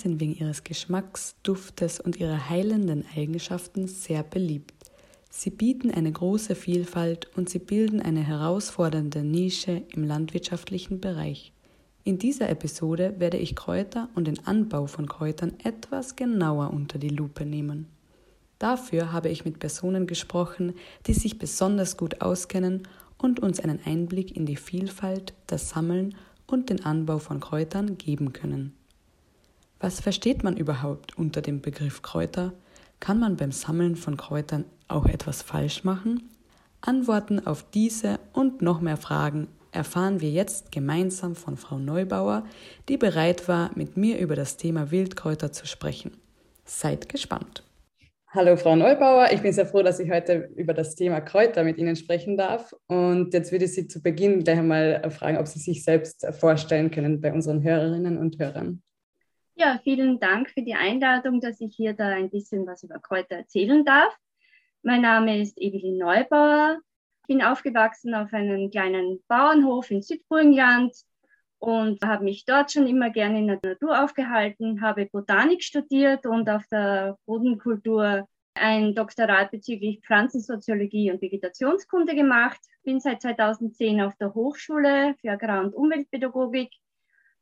Sind wegen ihres Geschmacks, Duftes und ihrer heilenden Eigenschaften sehr beliebt. Sie bieten eine große Vielfalt und sie bilden eine herausfordernde Nische im landwirtschaftlichen Bereich. In dieser Episode werde ich Kräuter und den Anbau von Kräutern etwas genauer unter die Lupe nehmen. Dafür habe ich mit Personen gesprochen, die sich besonders gut auskennen und uns einen Einblick in die Vielfalt, das Sammeln und den Anbau von Kräutern geben können. Was versteht man überhaupt unter dem Begriff Kräuter? Kann man beim Sammeln von Kräutern auch etwas falsch machen? Antworten auf diese und noch mehr Fragen erfahren wir jetzt gemeinsam von Frau Neubauer, die bereit war, mit mir über das Thema Wildkräuter zu sprechen. Seid gespannt. Hallo Frau Neubauer, ich bin sehr froh, dass ich heute über das Thema Kräuter mit Ihnen sprechen darf. Und jetzt würde ich Sie zu Beginn gleich einmal fragen, ob Sie sich selbst vorstellen können bei unseren Hörerinnen und Hörern. Ja, vielen Dank für die Einladung, dass ich hier da ein bisschen was über Kräuter erzählen darf. Mein Name ist Evelyn Neubauer. Ich bin aufgewachsen auf einem kleinen Bauernhof in Südburgenland und habe mich dort schon immer gerne in der Natur aufgehalten, habe Botanik studiert und auf der Bodenkultur ein Doktorat bezüglich Pflanzensoziologie und Vegetationskunde gemacht. Bin seit 2010 auf der Hochschule für Agrar- und Umweltpädagogik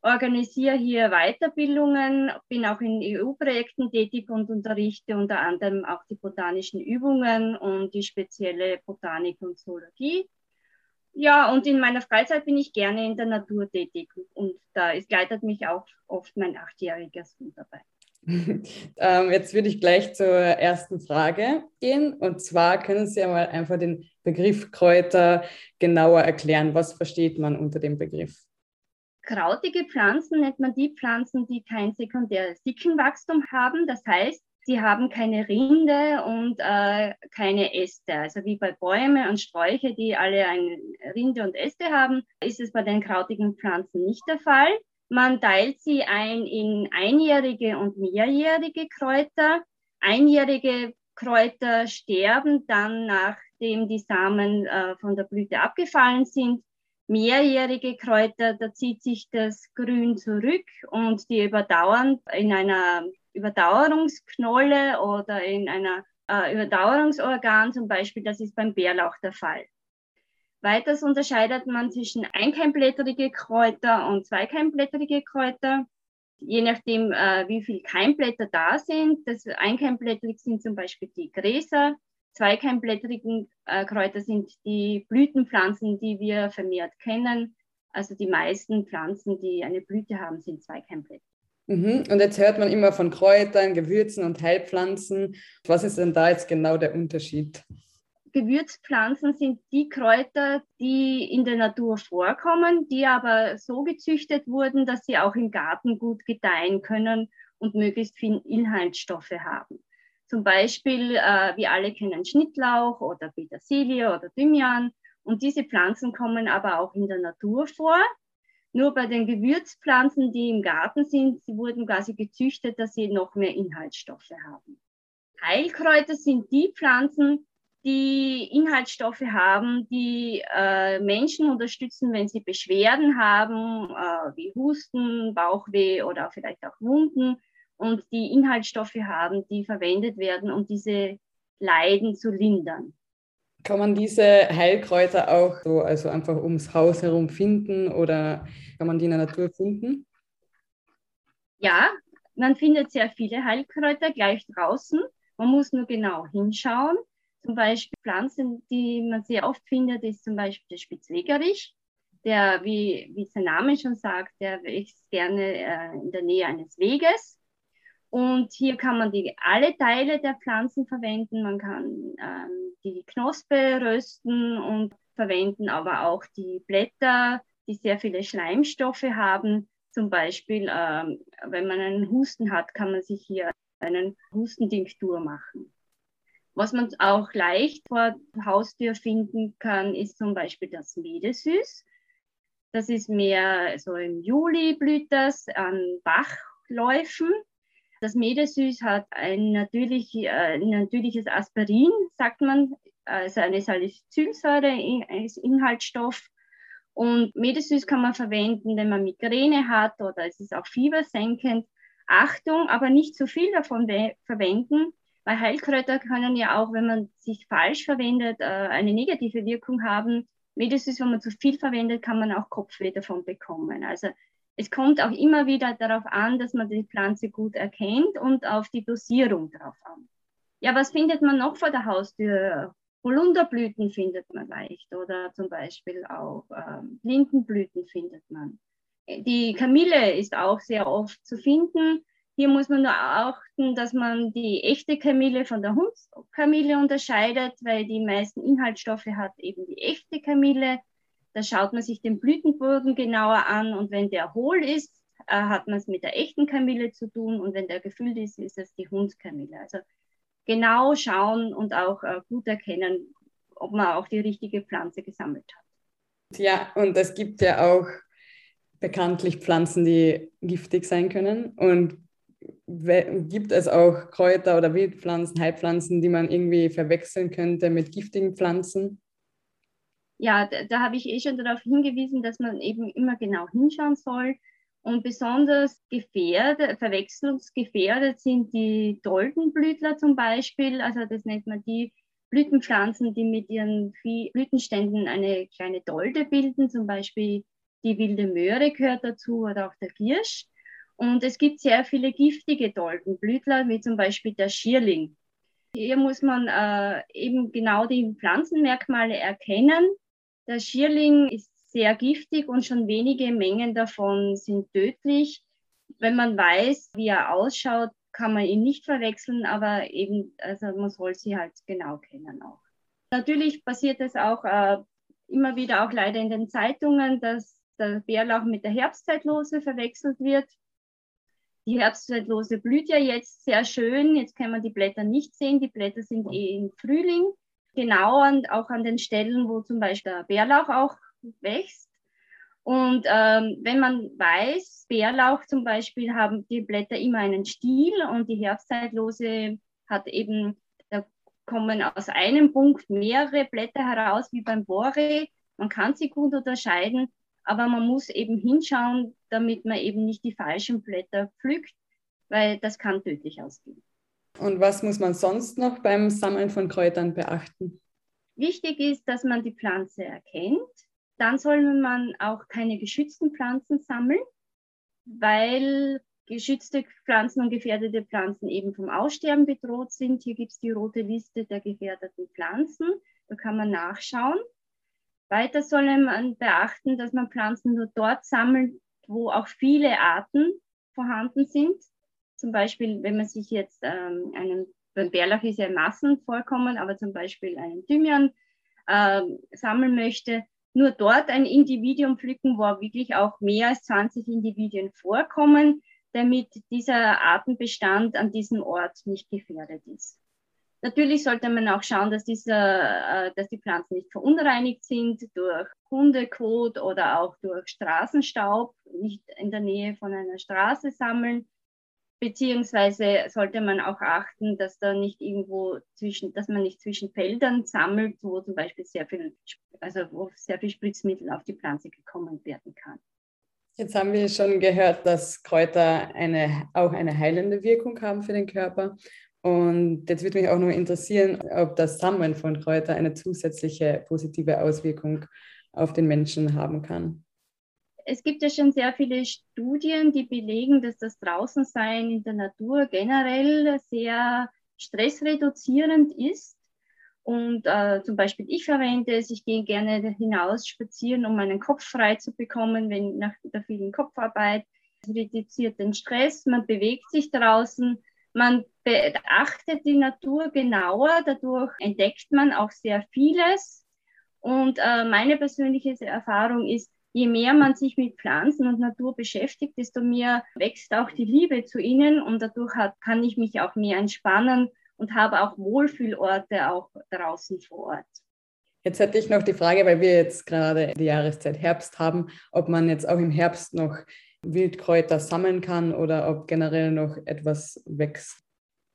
organisiere hier Weiterbildungen, bin auch in EU-Projekten tätig und unterrichte unter anderem auch die botanischen Übungen und die spezielle Botanik und Zoologie. Ja, und in meiner Freizeit bin ich gerne in der Natur tätig und da ist, leitet mich auch oft mein achtjähriger Sohn dabei. ähm, jetzt würde ich gleich zur ersten Frage gehen. Und zwar können Sie einmal einfach den Begriff Kräuter genauer erklären. Was versteht man unter dem Begriff? Krautige Pflanzen nennt man die Pflanzen, die kein sekundäres Dickenwachstum haben. Das heißt, sie haben keine Rinde und äh, keine Äste. Also wie bei Bäumen und Sträuche, die alle eine Rinde und Äste haben, ist es bei den krautigen Pflanzen nicht der Fall. Man teilt sie ein in einjährige und mehrjährige Kräuter. Einjährige Kräuter sterben dann, nachdem die Samen äh, von der Blüte abgefallen sind mehrjährige Kräuter, da zieht sich das Grün zurück und die überdauern in einer Überdauerungsknolle oder in einer äh, Überdauerungsorgan, zum Beispiel, das ist beim Bärlauch der Fall. Weiters unterscheidet man zwischen einkeimblättrige Kräuter und zweikeimblättrige Kräuter. Je nachdem, äh, wie viele Keimblätter da sind. Das einkeimblättrig sind zum Beispiel die Gräser, Zweikeimblättrigen äh, Kräuter sind die Blütenpflanzen, die wir vermehrt kennen. Also die meisten Pflanzen, die eine Blüte haben, sind Zweikeimblättrig. Mhm. Und jetzt hört man immer von Kräutern, Gewürzen und Heilpflanzen. Was ist denn da jetzt genau der Unterschied? Gewürzpflanzen sind die Kräuter, die in der Natur vorkommen, die aber so gezüchtet wurden, dass sie auch im Garten gut gedeihen können und möglichst viel Inhaltsstoffe haben. Zum Beispiel, äh, wir alle kennen Schnittlauch oder Petersilie oder Thymian. Und diese Pflanzen kommen aber auch in der Natur vor. Nur bei den Gewürzpflanzen, die im Garten sind, sie wurden quasi gezüchtet, dass sie noch mehr Inhaltsstoffe haben. Heilkräuter sind die Pflanzen, die Inhaltsstoffe haben, die äh, Menschen unterstützen, wenn sie Beschwerden haben, äh, wie Husten, Bauchweh oder vielleicht auch Wunden und die Inhaltsstoffe haben, die verwendet werden, um diese Leiden zu lindern. Kann man diese Heilkräuter auch so, also einfach ums Haus herum finden oder kann man die in der Natur finden? Ja, man findet sehr viele Heilkräuter gleich draußen. Man muss nur genau hinschauen. Zum Beispiel Pflanzen, die man sehr oft findet, ist zum Beispiel der Spitzwegerich. Der, wie, wie sein Name schon sagt, der wächst gerne äh, in der Nähe eines Weges. Und hier kann man die, alle Teile der Pflanzen verwenden. Man kann ähm, die Knospe rösten und verwenden, aber auch die Blätter, die sehr viele Schleimstoffe haben. Zum Beispiel, ähm, wenn man einen Husten hat, kann man sich hier einen Hustendinktur machen. Was man auch leicht vor Haustür finden kann, ist zum Beispiel das Medesüß. Das ist mehr so im Juli blüht das an Bachläufen das Medesüß hat ein, natürlich, äh, ein natürliches Aspirin, sagt man, also eine Salicylsäure als Inhaltsstoff. Und Medesüß kann man verwenden, wenn man Migräne hat oder es ist auch fiebersenkend. Achtung, aber nicht zu viel davon verwenden, weil Heilkräuter können ja auch, wenn man sich falsch verwendet, äh, eine negative Wirkung haben. Medizin, wenn man zu viel verwendet, kann man auch Kopfweh davon bekommen. Also es kommt auch immer wieder darauf an, dass man die Pflanze gut erkennt und auf die Dosierung drauf an. Ja, was findet man noch vor der Haustür? Holunderblüten findet man leicht oder zum Beispiel auch ähm, Lindenblüten findet man. Die Kamille ist auch sehr oft zu finden. Hier muss man nur achten, dass man die echte Kamille von der Hundskamille unterscheidet, weil die meisten Inhaltsstoffe hat eben die echte Kamille. Da schaut man sich den Blütenboden genauer an und wenn der hohl ist, äh, hat man es mit der echten Kamille zu tun und wenn der gefüllt ist, ist es die Hundskamille. Also genau schauen und auch äh, gut erkennen, ob man auch die richtige Pflanze gesammelt hat. Ja, und es gibt ja auch bekanntlich Pflanzen, die giftig sein können. Und gibt es auch Kräuter oder Wildpflanzen, Heilpflanzen, die man irgendwie verwechseln könnte mit giftigen Pflanzen? Ja, da, da habe ich eh schon darauf hingewiesen, dass man eben immer genau hinschauen soll. Und besonders gefährdet, verwechslungsgefährdet sind die Doldenblütler zum Beispiel. Also das nennt man die Blütenpflanzen, die mit ihren Blütenständen eine kleine Dolde bilden. Zum Beispiel die wilde Möhre gehört dazu oder auch der Giersch. Und es gibt sehr viele giftige Doldenblütler, wie zum Beispiel der Schierling. Hier muss man äh, eben genau die Pflanzenmerkmale erkennen der Schierling ist sehr giftig und schon wenige Mengen davon sind tödlich. Wenn man weiß, wie er ausschaut, kann man ihn nicht verwechseln, aber eben, also man soll sie halt genau kennen auch. Natürlich passiert es auch äh, immer wieder auch leider in den Zeitungen, dass der Bärlauch mit der Herbstzeitlose verwechselt wird. Die Herbstzeitlose blüht ja jetzt sehr schön. Jetzt kann man die Blätter nicht sehen. Die Blätter sind eh im Frühling genau an, auch an den Stellen, wo zum Beispiel der Bärlauch auch wächst. Und ähm, wenn man weiß, Bärlauch zum Beispiel haben die Blätter immer einen Stiel und die Herbstzeitlose hat eben, da kommen aus einem Punkt mehrere Blätter heraus wie beim Bore. Man kann sie gut unterscheiden, aber man muss eben hinschauen, damit man eben nicht die falschen Blätter pflückt, weil das kann tödlich ausgehen. Und was muss man sonst noch beim Sammeln von Kräutern beachten? Wichtig ist, dass man die Pflanze erkennt. Dann soll man auch keine geschützten Pflanzen sammeln, weil geschützte Pflanzen und gefährdete Pflanzen eben vom Aussterben bedroht sind. Hier gibt es die rote Liste der gefährdeten Pflanzen. Da kann man nachschauen. Weiter soll man beachten, dass man Pflanzen nur dort sammelt, wo auch viele Arten vorhanden sind. Zum Beispiel, wenn man sich jetzt ähm, einen, beim Bärlauch ist ja Massen vorkommen, aber zum Beispiel einen Thymian ähm, sammeln möchte, nur dort ein Individuum pflücken, wo wirklich auch mehr als 20 Individuen vorkommen, damit dieser Artenbestand an diesem Ort nicht gefährdet ist. Natürlich sollte man auch schauen, dass, dieser, äh, dass die Pflanzen nicht verunreinigt sind durch Hundekot oder auch durch Straßenstaub, nicht in der Nähe von einer Straße sammeln. Beziehungsweise sollte man auch achten, dass da nicht irgendwo zwischen, dass man nicht zwischen Feldern sammelt, wo zum Beispiel sehr viel, also wo sehr viel Spritzmittel auf die Pflanze gekommen werden kann. Jetzt haben wir schon gehört, dass Kräuter eine, auch eine heilende Wirkung haben für den Körper. Und jetzt würde mich auch noch interessieren, ob das Sammeln von Kräutern eine zusätzliche positive Auswirkung auf den Menschen haben kann es gibt ja schon sehr viele Studien, die belegen, dass das Draußensein in der Natur generell sehr stressreduzierend ist. Und äh, zum Beispiel ich verwende es, ich gehe gerne hinaus spazieren, um meinen Kopf frei zu bekommen, wenn nach der vielen Kopfarbeit. Es reduziert den Stress, man bewegt sich draußen, man beachtet die Natur genauer, dadurch entdeckt man auch sehr vieles. Und äh, meine persönliche Erfahrung ist, je mehr man sich mit Pflanzen und Natur beschäftigt, desto mehr wächst auch die Liebe zu ihnen und dadurch hat, kann ich mich auch mehr entspannen und habe auch Wohlfühlorte auch draußen vor Ort. Jetzt hätte ich noch die Frage, weil wir jetzt gerade die Jahreszeit Herbst haben, ob man jetzt auch im Herbst noch Wildkräuter sammeln kann oder ob generell noch etwas wächst.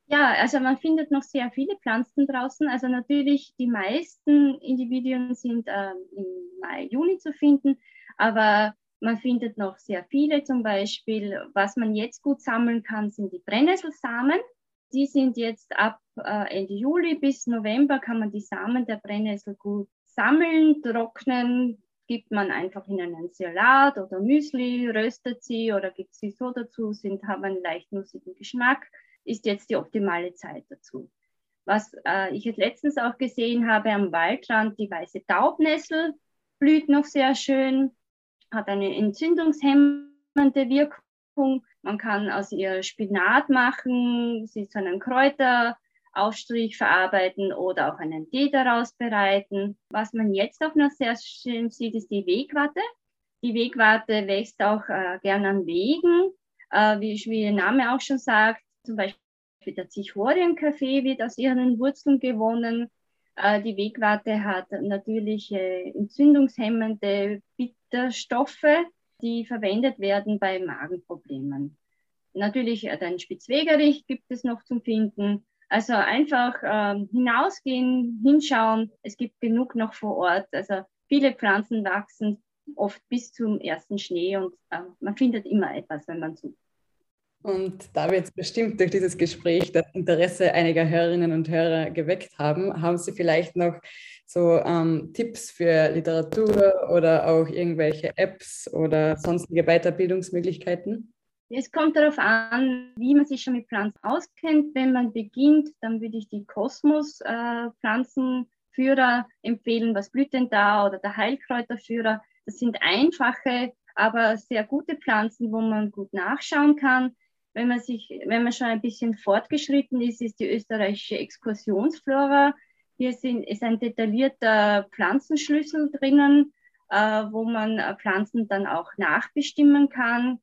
Ja, also man findet noch sehr viele Pflanzen draußen. Also natürlich die meisten Individuen sind äh, im Mai, Juni zu finden. Aber Man findet noch sehr viele zum Beispiel. Was man jetzt gut sammeln kann, sind die Brennnesselsamen. Die sind jetzt ab äh, Ende Juli bis November kann man die Samen der Brennnessel gut sammeln, trocknen, gibt man einfach in einen Salat oder Müsli, röstet sie oder gibt sie so dazu, sind, haben einen leicht nussigen Geschmack, ist jetzt die optimale Zeit dazu. Was äh, ich jetzt letztens auch gesehen habe am Waldrand, die weiße Taubnessel blüht noch sehr schön, hat eine entzündungshemmende Wirkung. Man kann aus ihr Spinat machen, sie zu einem Kräuteraufstrich verarbeiten oder auch einen Tee daraus bereiten. Was man jetzt auch noch sehr schön sieht, ist die Wegwatte. Die Wegwatte wächst auch äh, gern an Wegen, äh, wie, wie der Name auch schon sagt. Zum Beispiel der Zichorien-Kaffee wird aus ihren Wurzeln gewonnen. Äh, die Wegwarte hat natürlich entzündungshemmende Bitterstoffe, die verwendet werden bei Magenproblemen. Natürlich äh, den Spitzwegerich gibt es noch zum Finden. Also einfach ähm, hinausgehen, hinschauen. Es gibt genug noch vor Ort. Also viele Pflanzen wachsen oft bis zum ersten Schnee und äh, man findet immer etwas, wenn man sucht. Und da wir jetzt bestimmt durch dieses Gespräch das Interesse einiger Hörerinnen und Hörer geweckt haben, haben Sie vielleicht noch so ähm, Tipps für Literatur oder auch irgendwelche Apps oder sonstige Weiterbildungsmöglichkeiten? Es kommt darauf an, wie man sich schon mit Pflanzen auskennt. Wenn man beginnt, dann würde ich die Kosmos-Pflanzenführer äh, empfehlen, was blüht denn da oder der Heilkräuterführer. Das sind einfache, aber sehr gute Pflanzen, wo man gut nachschauen kann. Wenn man, sich, wenn man schon ein bisschen fortgeschritten ist, ist die österreichische Exkursionsflora. Hier sind, ist ein detaillierter Pflanzenschlüssel drinnen, äh, wo man äh, Pflanzen dann auch nachbestimmen kann.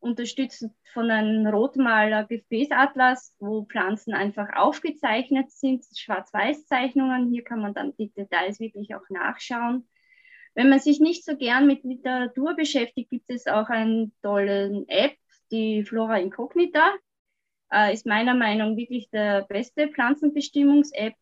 Unterstützt von einem Rotmaler Gefäßatlas, wo Pflanzen einfach aufgezeichnet sind, Schwarz-Weiß-Zeichnungen. Hier kann man dann die Details wirklich auch nachschauen. Wenn man sich nicht so gern mit Literatur beschäftigt, gibt es auch eine tolle App, die Flora Incognita äh, ist meiner Meinung nach wirklich der beste Pflanzenbestimmungs-App.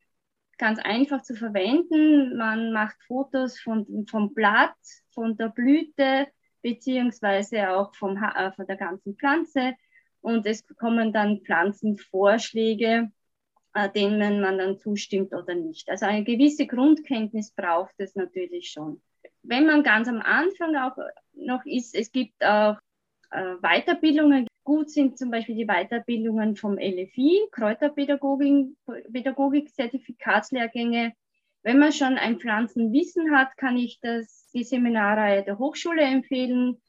Ganz einfach zu verwenden. Man macht Fotos von, vom Blatt, von der Blüte, beziehungsweise auch vom, äh, von der ganzen Pflanze. Und es kommen dann Pflanzenvorschläge, äh, denen man dann zustimmt oder nicht. Also eine gewisse Grundkenntnis braucht es natürlich schon. Wenn man ganz am Anfang auch noch ist, es gibt auch äh, Weiterbildungen gut sind, zum Beispiel die Weiterbildungen vom LFI, Kräuterpädagogik, Zertifikatslehrgänge. Wenn man schon ein Pflanzenwissen hat, kann ich das, die Seminarreihe der Hochschule empfehlen.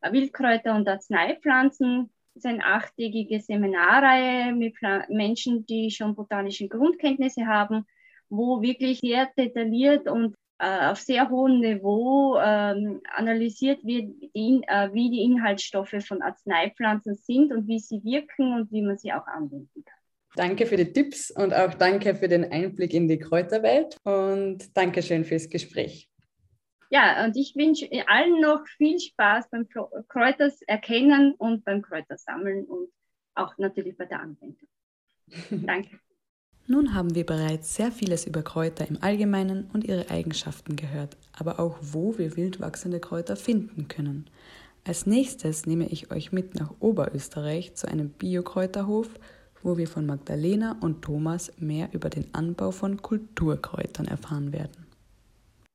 Wildkräuter und Arzneipflanzen ist eine achttägige Seminarreihe mit Menschen, die schon botanische Grundkenntnisse haben, wo wirklich sehr detailliert und äh, auf sehr hohem Niveau ähm, analysiert wird, die, äh, wie die Inhaltsstoffe von Arzneipflanzen sind und wie sie wirken und wie man sie auch anwenden kann. Danke für die Tipps und auch danke für den Einblick in die Kräuterwelt und danke schön fürs Gespräch. Ja, und ich wünsche allen noch viel Spaß beim Kräuters erkennen und beim Kräutersammeln und auch natürlich bei der Anwendung. Danke. Nun haben wir bereits sehr vieles über Kräuter im Allgemeinen und ihre Eigenschaften gehört, aber auch wo wir wild wachsende Kräuter finden können. Als nächstes nehme ich euch mit nach Oberösterreich zu einem Biokräuterhof, wo wir von Magdalena und Thomas mehr über den Anbau von Kulturkräutern erfahren werden.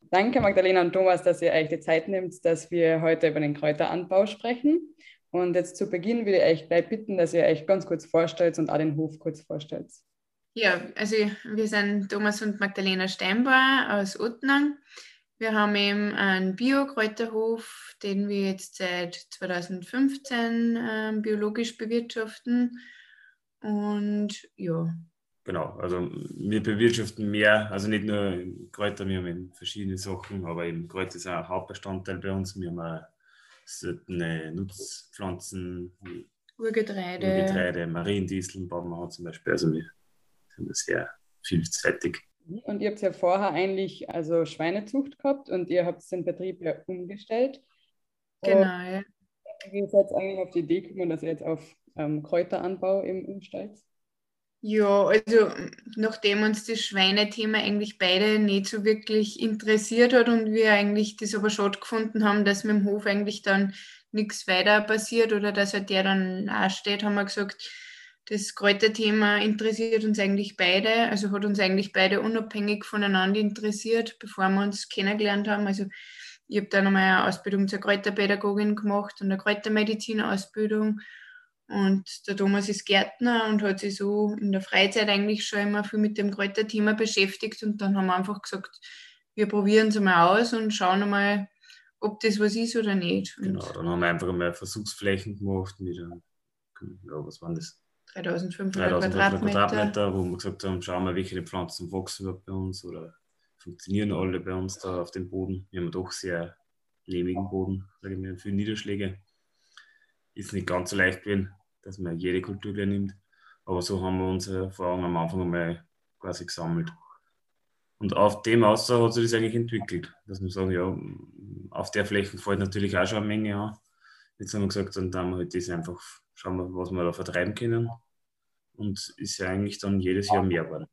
Danke Magdalena und Thomas, dass ihr euch die Zeit nehmt, dass wir heute über den Kräuteranbau sprechen. Und jetzt zu Beginn würde ich euch gleich bitten, dass ihr euch ganz kurz vorstellt und auch den Hof kurz vorstellt. Ja, also wir sind Thomas und Magdalena Steinbauer aus Ottnang. Wir haben eben einen Bio-Kräuterhof, den wir jetzt seit 2015 äh, biologisch bewirtschaften. Und ja. Genau, also wir bewirtschaften mehr, also nicht nur Kräuter, wir haben verschiedene Sachen, aber eben Kräuter ist auch ein Hauptbestandteil bei uns. Wir haben auch seltene Nutzpflanzen, Urgetreide, Urgetreide Mariendisteln bauen wir zum Beispiel. Also wir sehr vielseitig. Und ihr habt ja vorher eigentlich also Schweinezucht gehabt und ihr habt den Betrieb ja umgestellt. Genau, ja. Wie seid ihr eigentlich auf die Idee gekommen, dass ihr jetzt auf ähm, Kräuteranbau eben umstellt? Ja, also nachdem uns das Schweinethema eigentlich beide nicht so wirklich interessiert hat und wir eigentlich das aber schade gefunden haben, dass mit dem Hof eigentlich dann nichts weiter passiert oder dass halt der dann auch steht, haben wir gesagt, das Kräuterthema interessiert uns eigentlich beide, also hat uns eigentlich beide unabhängig voneinander interessiert, bevor wir uns kennengelernt haben. Also ich habe dann nochmal eine Ausbildung zur Kräuterpädagogin gemacht und eine Kräutermedizin-Ausbildung. Und der Thomas ist Gärtner und hat sich so in der Freizeit eigentlich schon immer viel mit dem Kräuterthema beschäftigt. Und dann haben wir einfach gesagt, wir probieren es mal aus und schauen mal, ob das was ist oder nicht. Und genau, dann haben wir einfach mal Versuchsflächen gemacht mit, ja, was waren das? 3500, 3500 Quadratmeter. Quadratmeter, wo wir gesagt haben, schauen wir, welche Pflanzen wachsen überhaupt bei uns oder funktionieren alle bei uns da auf dem Boden. Wir haben doch sehr lehmigen Boden, sage ich mal, viele Niederschläge. Ist nicht ganz so leicht gewesen, dass man jede Kultur gleich nimmt. Aber so haben wir unsere Erfahrungen am Anfang einmal quasi gesammelt. Und auf dem Aussage hat sich das eigentlich entwickelt, dass wir sagen, ja, auf der Fläche fällt natürlich auch schon eine Menge an. Jetzt haben wir gesagt, dann haben wir halt das einfach, schauen wir, was wir da vertreiben können. Und ist ja eigentlich dann jedes Jahr mehr geworden.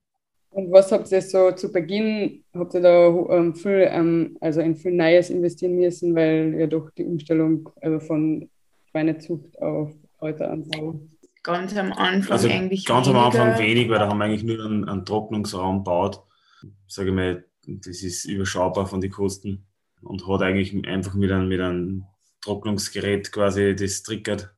Und was habt ihr so zu Beginn, habt ihr da ähm, viel, ähm, also in viel Neues investieren müssen, weil ja doch die Umstellung also von Schweinezucht auf Kräuteranbau Ganz am Anfang Also eigentlich ganz am weniger. Anfang wenig, weil da haben wir eigentlich nur einen, einen Trocknungsraum gebaut. Sage ich mal, das ist überschaubar von den Kosten und hat eigentlich einfach mit einem, mit einem Trocknungsgerät quasi das triggert.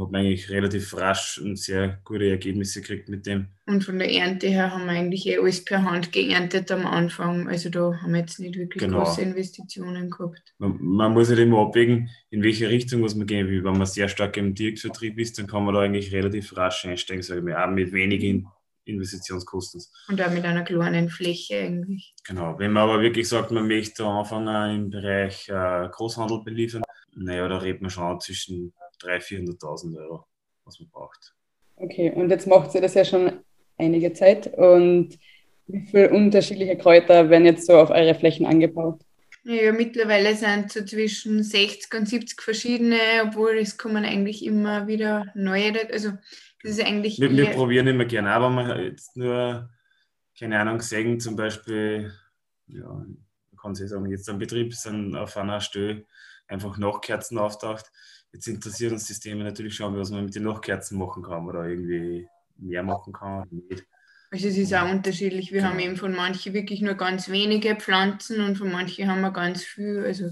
Hat man eigentlich relativ rasch und sehr gute Ergebnisse gekriegt mit dem. Und von der Ernte her haben wir eigentlich eh alles per Hand geerntet am Anfang. Also da haben wir jetzt nicht wirklich Genau. große Investitionen gehabt. Man, man muss halt immer abwägen, in welche Richtung muss man gehen. Wenn man sehr stark im Direktvertrieb ist, dann kann man da eigentlich relativ rasch einsteigen, sage ich mal, auch mit wenigen Investitionskosten. Und auch mit einer kleinen Fläche eigentlich. Genau. Wenn man aber wirklich sagt, man möchte anfangen im Bereich äh, Großhandel beliefern, naja, da redet man schon zwischen 300.000, 400.000 Euro, was man braucht. Okay, und jetzt macht ihr das ja schon einige Zeit. Und wie viele unterschiedliche Kräuter werden jetzt so auf eure Flächen angebaut? Ja, mittlerweile sind so zwischen 60 und 70 verschiedene, obwohl es kommen eigentlich immer wieder neue. Also das ist eigentlich Wir, wir probieren immer gerne, aber man jetzt nur, keine Ahnung, sägen zum Beispiel, ja, man kann sich sagen, jetzt am Betrieb sind auf einer Stelle einfach Nachtkerzen auftaucht. Jetzt interessiert uns das Thema natürlich schon, was man mit den Nachtkerzen machen kann oder irgendwie mehr machen kann oder nicht. Also es ist auch unterschiedlich. Wir Genau. haben eben von manchen wirklich nur ganz wenige Pflanzen und von manchen haben wir ganz viel. Also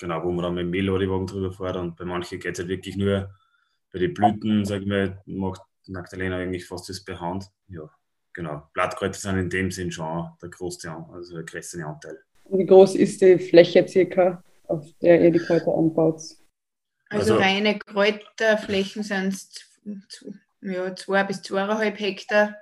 Genau, wo man dann mit dem Mehlwagen drüber fährt und bei manchen geht es halt wirklich nur bei den Blüten, sag ich mal, macht Magdalena eigentlich fast das per Hand. Ja, genau. Blattkräuter sind in dem Sinn schon der größte, also der größte Anteil. Und wie groß ist die Fläche circa, auf der ihr die Kräuter anbaut? Also, Also- reine Kräuterflächen sind es ja, zwei bis zweieinhalb Hektar.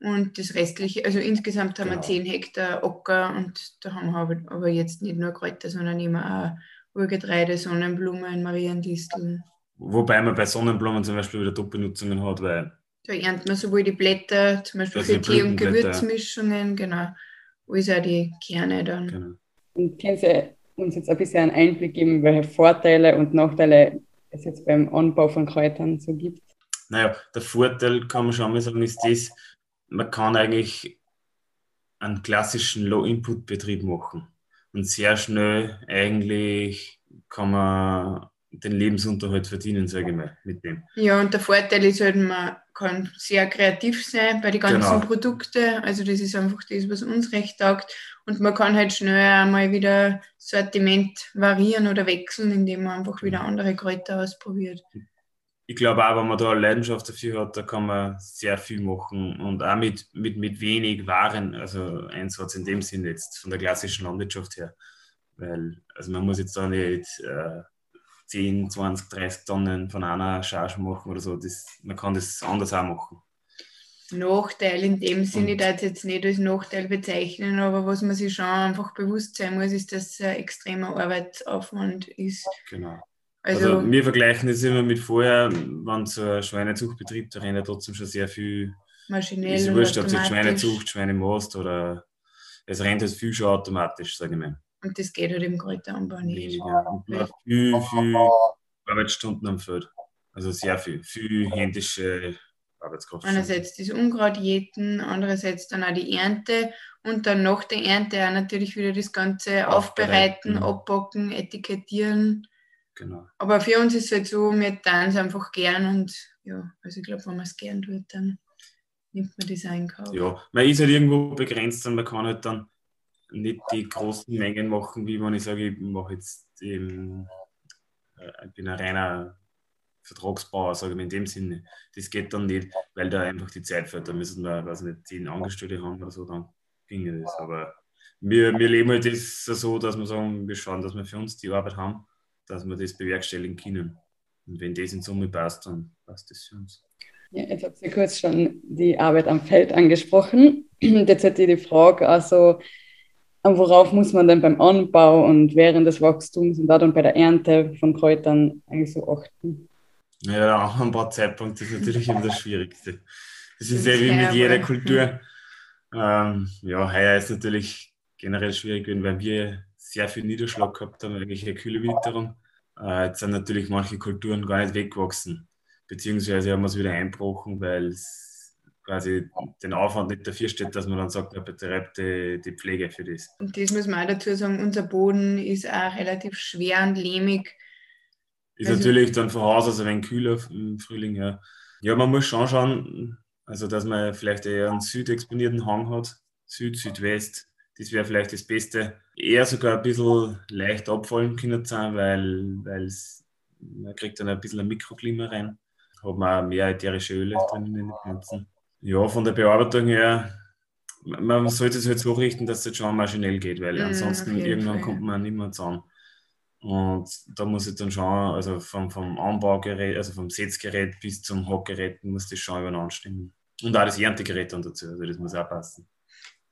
Und das restliche, also insgesamt haben Genau. wir zehn Hektar Acker und da haben wir aber, jetzt nicht nur Kräuter, sondern immer auch Urgetreide, Sonnenblumen, Mariendisteln. Wobei man bei Sonnenblumen zum Beispiel wieder Top-Benutzungen hat, weil Da erntet man sowohl die Blätter, zum Beispiel Also für Tee- und. Gewürzmischungen, genau, als auch die Kerne dann. genau. Und können Sie uns jetzt ein bisschen einen Einblick geben, welche Vorteile und Nachteile es jetzt beim Anbau von Kräutern so gibt? Naja, der Vorteil kann man schon mal sagen, ist das, man kann eigentlich einen klassischen Low-Input-Betrieb machen. Und sehr schnell eigentlich kann man den Lebensunterhalt verdienen, sage ich mal, mit dem. Ja, und der Vorteil ist halt, man kann sehr kreativ sein bei den ganzen Genau. Produkten. Also das ist einfach das, was uns recht taugt. Und man kann halt schnell einmal wieder Sortiment variieren oder wechseln, indem man einfach wieder andere Kräuter ausprobiert. Ich glaube auch, wenn man da eine Leidenschaft dafür hat, da kann man sehr viel machen und auch mit, mit, mit wenig Waren, also Einsatz in dem Sinn jetzt von der klassischen Landwirtschaft her. Weil, also man muss jetzt da nicht äh, 10, 20, 30 Tonnen von einer Charge machen oder so. Das, man kann das anders auch machen. Nachteil in dem Sinne, ich darf es jetzt nicht als Nachteil bezeichnen, aber was man sich schon einfach bewusst sein muss, ist, dass es ein extremer Arbeitsaufwand ist. Genau. Also, Also, wir vergleichen das immer mit vorher, wenn so ein Schweinezuchtbetrieb, da rennt ja trotzdem schon sehr viel maschinell ist wurscht, ob es jetzt. Schweinezucht, Schweinemost oder es rennt halt viel schon automatisch, sage ich mal. Und das geht halt im Kräuteranbau nicht. Man hat viel, viel Arbeitsstunden am Feld. Also sehr viel. Viel händische Arbeitskraft. Einerseits das Unkraut jäten, andererseits dann auch die Ernte und dann nach der Ernte auch natürlich wieder das Ganze aufbereiten, Aufbereiten. abbacken, etikettieren. Genau. Aber für uns ist es halt so, wir tun es einfach gern und ja, also ich glaube, wenn man es gern tut, dann nimmt man das auch in Kauf. Ja, man ist halt irgendwo begrenzt und man kann halt dann nicht die großen Mengen machen, wie wenn ich sage, ich mache jetzt eben, äh, ich bin ein reiner Vertragsbauer, sage ich mal in dem Sinne. Das geht dann nicht, weil da einfach die Zeit fehlt. Da müssen wir, weiß nicht, zehn Angestellte haben oder so, dann ginge das. Aber wir, wir leben halt das so, dass wir sagen, wir schauen, dass wir für uns die Arbeit haben, dass wir das bewerkstelligen können. Und wenn das in Summe passt, dann passt das für uns. Ja, jetzt habt ihr kurz schon die Arbeit am Feld angesprochen. Jetzt hätte ich die Frage, also worauf muss man denn beim Anbau und während des Wachstums und auch dann bei der Ernte von Kräutern eigentlich so achten? Ja, ein paar Zeitpunkte ist natürlich immer das Schwierigste. Das ist ja wie mit jeder Kultur. Ähm, ja, heuer ist natürlich generell schwierig gewesen, weil wir sehr viel Niederschlag gehabt haben, eigentlich eine kühle Witterung. Äh, jetzt sind natürlich manche Kulturen gar nicht weggewachsen. Beziehungsweise haben wir es wieder eingebrochen, weil es quasi den Aufwand nicht dafür steht, dass man dann sagt, man betreibt die, die Pflege für das. Und das muss man auch dazu sagen, unser Boden ist auch relativ schwer und lehmig. Ist Also- natürlich dann von Haus aus ein wenig kühler im Frühling, ja. Ja, man muss schon schauen, also dass man vielleicht eher einen südexponierten Hang hat, Süd, Südwest. Das wäre vielleicht das Beste. Eher sogar ein bisschen leicht abfallen können sein, weil, man kriegt dann ein bisschen ein Mikroklima rein. Hat man auch mehr ätherische Öle drin in den Pflanzen. Ja, von der Bearbeitung her, man sollte es halt so richten, dass es jetzt schon maschinell geht, weil Mhm, ansonsten auf jeden irgendwann Fall, kommt man nicht mehr zusammen. Und da muss ich dann schauen, also vom, vom Anbaugerät, also vom Setzgerät bis zum Hockgerät muss das schon übereinander stimmen. Und auch das Erntegerät dann dazu, also das muss auch passen.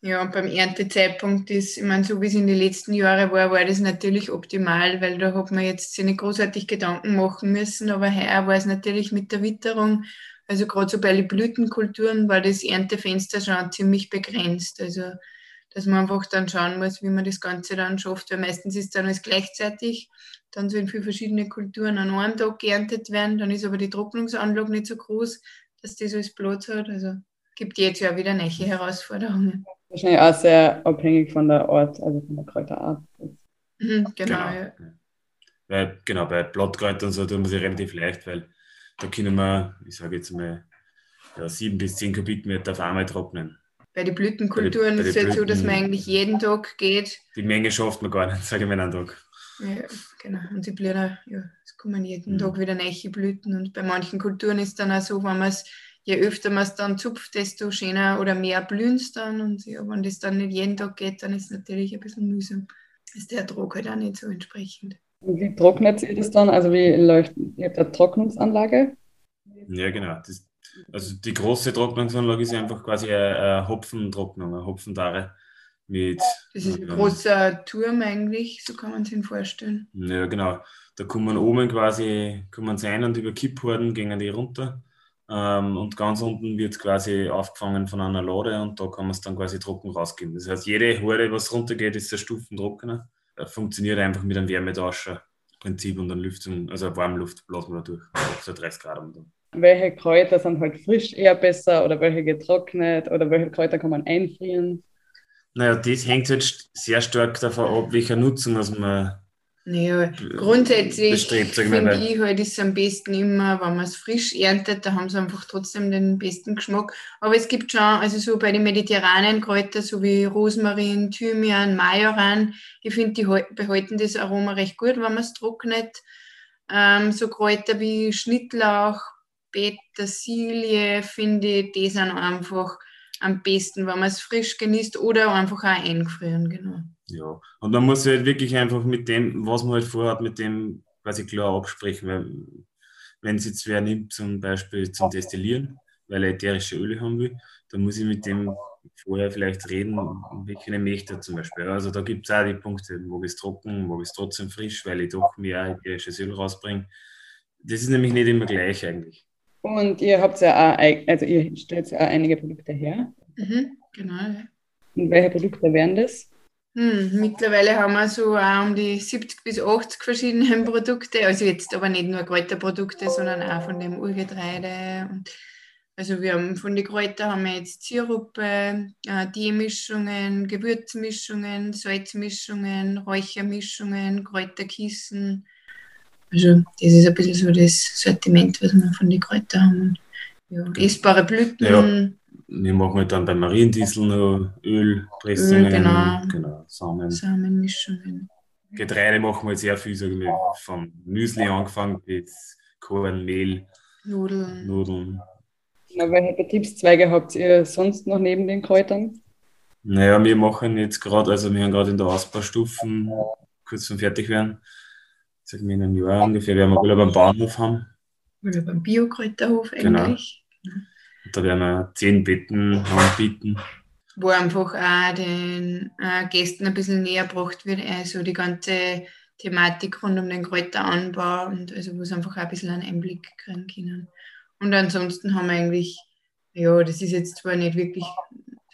Ja, und beim Erntezeitpunkt ist, ich meine, so wie es in den letzten Jahren war, war das natürlich optimal, weil da hat man jetzt sich nicht großartig Gedanken machen müssen, aber heuer war es natürlich mit der Witterung, also gerade so bei den Blütenkulturen war das Erntefenster schon ziemlich begrenzt. Also, dass man einfach dann schauen muss, wie man das Ganze dann schafft, weil meistens ist dann alles gleichzeitig, dann so in viele verschiedene Kulturen an einem Tag geerntet werden, dann ist aber die Trocknungsanlage nicht so groß, dass das alles Platz hat. Also gibt jetzt ja wieder neue Herausforderungen. Wahrscheinlich auch sehr abhängig von der Art, also von der Kräuterart. Mhm, genau, ja. Weil, genau, bei Blattkräutern so tun wir sich relativ leicht, weil da können wir, ich sage jetzt mal, ja, sieben bis zehn Kubikmeter auf einmal trocknen. Bei den Blütenkulturen Bei ist es den halt so, dass man Blüten- eigentlich jeden Tag geht. Die Menge schafft man gar nicht, sage ich mal einen Tag. Ja, genau. Und die Blüten, ja, es kommen jeden Mhm. Tag wieder neue Blüten. Und bei manchen Kulturen ist dann auch so, wenn man es, je öfter man es dann zupft, desto schöner oder mehr blühen es dann. Und ja, wenn das dann nicht jeden Tag geht, dann ist es natürlich ein bisschen mühsam. Ist der Druck halt auch nicht so entsprechend. Wie trocknet ihr das dann? Also wie läuft, ihr habt eine Trocknungsanlage? Ja, genau. Das, also die große Trocknungsanlage ist einfach quasi eine, eine Hopfentrocknung, eine Hopfendare mit. Das ist ein großer Turm eigentlich, so kann man sich ihn vorstellen. Ja, genau. Da kommen oben quasi kommen sie ein und über Kipphorden gehen die runter. Ähm, und ganz unten wird quasi aufgefangen von einer Lade und da kann man es dann quasi trocken rausgeben. Das heißt, jede Horde, was runtergeht, ist der Stufentrockener. Er funktioniert einfach mit einem Wärmetauscher-Prinzip und dann Lüftung, also Warmluft blasen wir durch. Auf so 30 Grad und dann. Welche Kräuter sind halt frisch eher besser oder welche getrocknet oder welche Kräuter kann man einfrieren? Naja, das hängt halt sehr stark davon ab, welcher Nutzen was man Naja, grundsätzlich bestrebt, sag ich mal, finde ich halt ist es am besten immer, wenn man es frisch erntet, da haben sie einfach trotzdem den besten Geschmack. Aber es gibt schon, also so bei den mediterranen Kräutern, so wie Rosmarin, Thymian, Majoran, ich finde, die hal- behalten das Aroma recht gut, wenn man es trocknet. Ähm, so Kräuter wie Schnittlauch, Petersilie, finde ich, die sind einfach am besten, wenn man es frisch genießt oder einfach auch eingefrieren, genau. Ja, und man muss halt wirklich einfach mit dem, was man halt vorhat, mit dem quasi klar absprechen. Weil, wenn es jetzt wer nimmt, zum Beispiel zum Destillieren, weil er ätherische Öle haben will, dann muss ich mit dem vorher vielleicht reden, welche möchte er zum Beispiel. Also da gibt es auch die Punkte, wo ich es trocken, wo ich es trotzdem frisch, weil ich doch mehr ätherisches Öl rausbringe. Das ist nämlich nicht immer gleich eigentlich. Und ihr habt ja auch, also ihr stellt ja auch einige Produkte her. Mhm, genau, ja. Und welche Produkte wären das? Hm, mittlerweile haben wir so um die 70 bis 80 verschiedene Produkte. Also jetzt aber nicht nur Kräuterprodukte, sondern auch von dem Urgetreide und Also wir haben von den Kräutern haben wir jetzt Sirupe, äh, Teemischungen, Gewürzmischungen, Salzmischungen, Räuchermischungen, Kräuterkissen. Also das ist ein bisschen so das Sortiment, was wir von den Kräutern haben. Ja, essbare Blüten. Ja, wir machen halt dann bei Mariendiesel noch Ölpressungen, Öl, genau. genau, Samen. Samenmischungen. Getreide machen wir halt sehr viel, sagen wir, von Müsli angefangen bis Korn, Mehl, Nudeln. Nudeln. Na, welche Betriebszweige habt ihr sonst noch neben den Kräutern? Naja, wir machen jetzt gerade, also wir haben gerade in der Ausbaustufen, kurz zum Fertigwerden, sagen wir in einem Jahr ungefähr, werden wir wohl beim Bahnhof haben. Oder beim Biokräuterhof Genau. eigentlich. Da werden wir zehn Betten anbieten. Wo einfach auch den äh, Gästen ein bisschen näher gebracht wird, also die ganze Thematik rund um den Kräuteranbau und also wo sie einfach auch ein bisschen einen Einblick kriegen können. Und ansonsten haben wir eigentlich, ja, das ist jetzt zwar nicht wirklich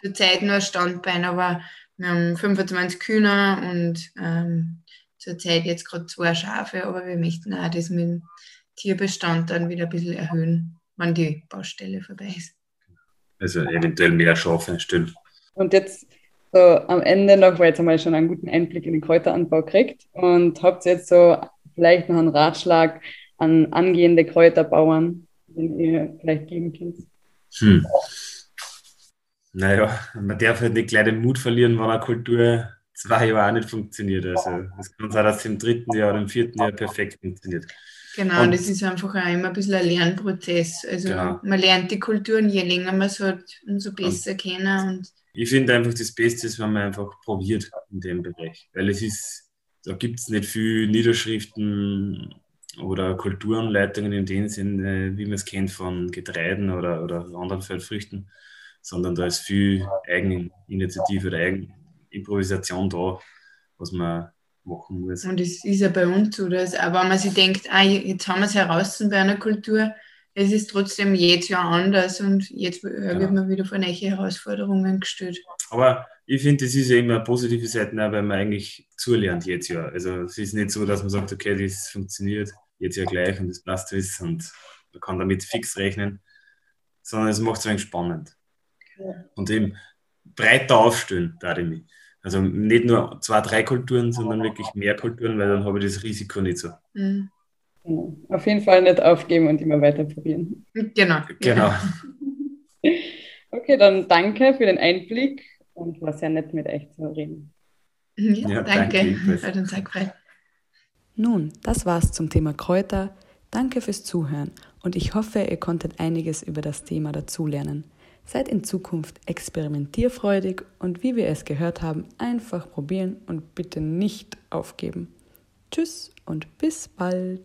zur Zeit nur ein Standbein, aber wir haben 25 Kühner und ähm, zurzeit jetzt gerade zwei Schafe, aber wir möchten auch das mit dem Tierbestand dann wieder ein bisschen erhöhen, wenn die Baustelle vorbei ist. Also eventuell mehr Schafe stellen. Und jetzt so am Ende noch, weil jetzt einmal schon einen guten Einblick in den Kräuteranbau kriegt und habt ihr jetzt so vielleicht noch einen Ratschlag an angehende Kräuterbauern, den ihr vielleicht geben könnt? Hm. Naja, man darf halt nicht gleich den Mut verlieren, wenn eine Kultur zwei Jahre auch nicht funktioniert. Also es kann sein, dass es im dritten Jahr oder im vierten Jahr perfekt funktioniert. Genau, Und- das ist einfach auch immer ein bisschen ein Lernprozess. Also Genau. man lernt die Kulturen, je länger man es hat, umso besser kennen. Und Ich finde einfach, das Beste ist, wenn man einfach probiert in dem Bereich. Weil es ist, da gibt es nicht viel Niederschriften oder Kulturanleitungen in dem Sinne, wie man es kennt von Getreiden oder, oder anderen Feldfrüchten, sondern da ist viel Eigeninitiative oder Eigenimprovisation da, was man machen muss. Und es ist ja bei uns so, dass auch wenn man sich denkt, ah, jetzt haben wir es heraus bei einer Kultur, es ist trotzdem jedes Jahr anders und jetzt äh, wird man wieder vor neue Herausforderungen gestellt. Aber ich finde, das ist ja immer eine positive Seite, auch, weil man eigentlich zulernt jetzt ja. Also es ist nicht so, dass man sagt, okay, das funktioniert jetzt ja gleich und das passt alles und man kann damit fix rechnen, sondern es macht es eigentlich spannend. Und eben breiter aufstellen, da ich mich. Also nicht nur zwei, drei Kulturen, sondern wirklich mehr Kulturen, weil dann habe ich das Risiko nicht so. Mhm. Genau. Auf jeden Fall nicht aufgeben und immer weiter probieren. Genau. Genau. Okay, dann danke für den Einblick und war sehr nett mit euch zu reden. Ja, Ja, danke. Hat uns auch gefreut. Nun, das war's zum Thema Kräuter. Danke fürs Zuhören und ich hoffe, ihr konntet einiges über das Thema dazulernen. Seid in Zukunft experimentierfreudig und wie wir es gehört haben, einfach probieren und bitte nicht aufgeben. Tschüss und bis bald.